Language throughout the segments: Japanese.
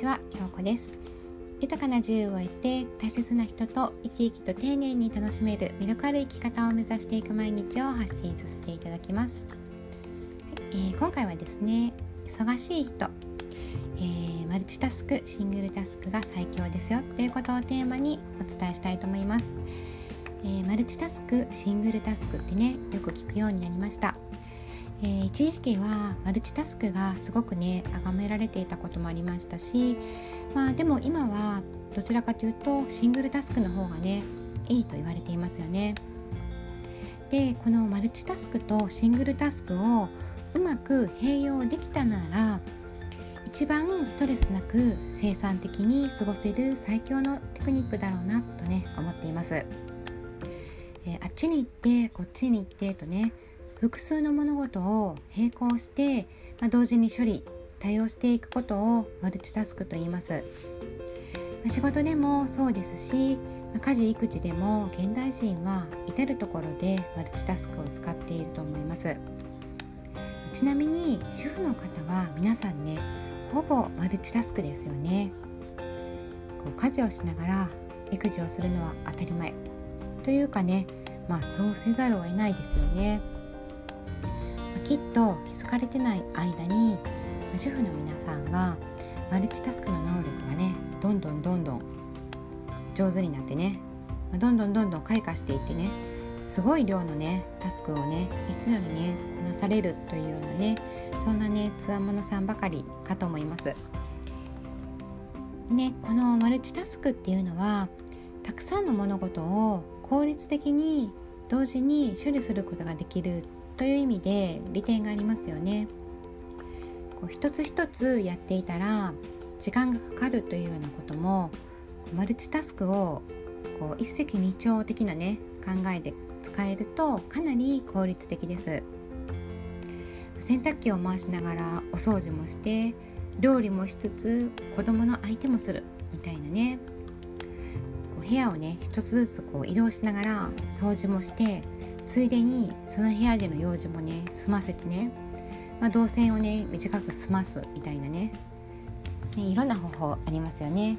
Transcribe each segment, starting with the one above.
ちは、京子です。豊かな自由を得て大切な人と生き生きと丁寧に楽しめる魅力ある生き方を目指していく毎日を発信させていただきます、えー、今回はですね忙しい人、えー、マルチタスクシングルタスクが最強ですよということをテーマにお伝えしたいと思います、えー、マルチタスクシングルタスクってねよく聞くようになりました。えー、一時期はマルチタスクがすごくね崇められていたこともありましたし、まあ、でも今はどちらかというとシングルタスクの方がねいいと言われていますよね。でこのマルチタスクとシングルタスクをうまく併用できたなら一番ストレスなく生産的に過ごせる最強のテクニックだろうなとね思っています。えー、あっちに行ってこっちに行ってとね複数の物事を並行して、まあ、同時に処理対応していくことをマルチタスクと言います、まあ、仕事でもそうですし、まあ、家事育児でも現代人は至る所でマルチタスクを使っていると思います。ちなみに主婦の方は皆さんねほぼマルチタスクですよね。こう家事をしながら育児をするのは当たり前。というかねまあそうせざるを得ないですよね。きっと気づかれてない間に主婦の皆さんはマルチタスクの能力がねどんどんどんどん上手になってねどんどんどんどん開花していってねすごい量のねタスクをね一度にねこなされるというようなねそんなねつわものさんばかりかと思います。ねこのマルチタスクっていうのはたくさんの物事を効率的に同時に処理することができるという意味で利点がありますよね。こう一つ一つやっていたら時間がかかるというようなこともマルチタスクをこう一石二鳥的なね考えで使えるとかなり効率的です。洗濯機を回しながらお掃除もして料理もしつつ子供の相手もするみたいなねこう部屋をね一つずつこう移動しながら掃除もしてついでにその部屋での用事もね済ませてね、まあ、動線をね短く済ますみたいなね。ねいろんな方法ありますよね、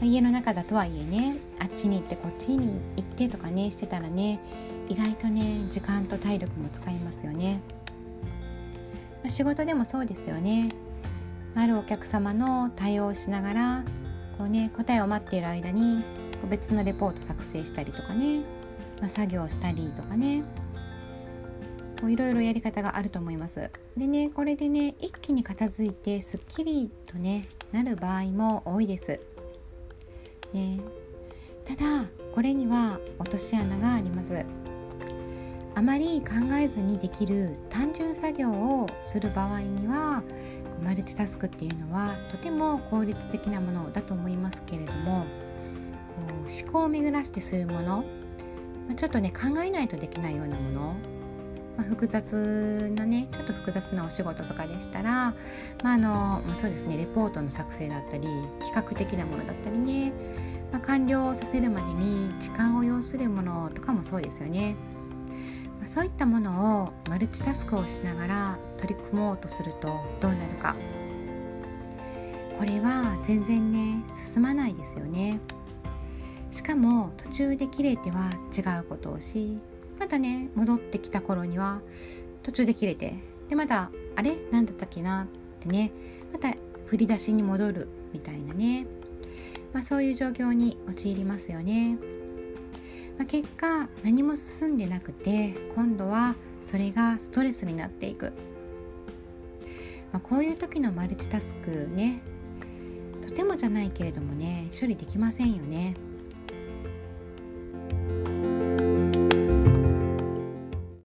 まあ、家の中だとはいえねあっちに行ってこっちに行ってとかねしてたらね意外とね時間と体力も使いますよね、まあ、仕事でもそうですよね。あるお客様の対応をしながらこうね答えを待っている間に別のレポート作成したりとかね。まあ、作業したりとかね。いろいろやり方があると思います。でねこれでね一気に片付いてすっきりとねなる場合も多いです。ね。ただこれには落とし穴があります。あまり考えずにできる単純作業をする場合にはマルチタスクっていうのはとても効率的なものだと思いますけれどもこう思考を巡らしてするものまあ、ちょっとね考えないとできないようなもの、まあ、複雑なねちょっと複雑なお仕事とかでしたら、まあのまあ、そうですねレポートの作成だったり企画的なものだったりね、まあ、完了させるまでに時間を要するものとかもそうですよね。ま、そういったものをマルチタスクをしながら取り組もうとするとどうなるかこれは全然ね進まないですよね。しかも途中で切れては違うことをしまたね戻ってきた頃には途中で切れてでまたあれ？何だったっけな？ってねまた振り出しに戻るみたいなね、まあ、そういう状況に陥りますよね、まあ、結果何も進んでなくて今度はそれがストレスになっていく、まあ、こういう時のマルチタスクねとてもじゃないけれどもね処理できませんよね。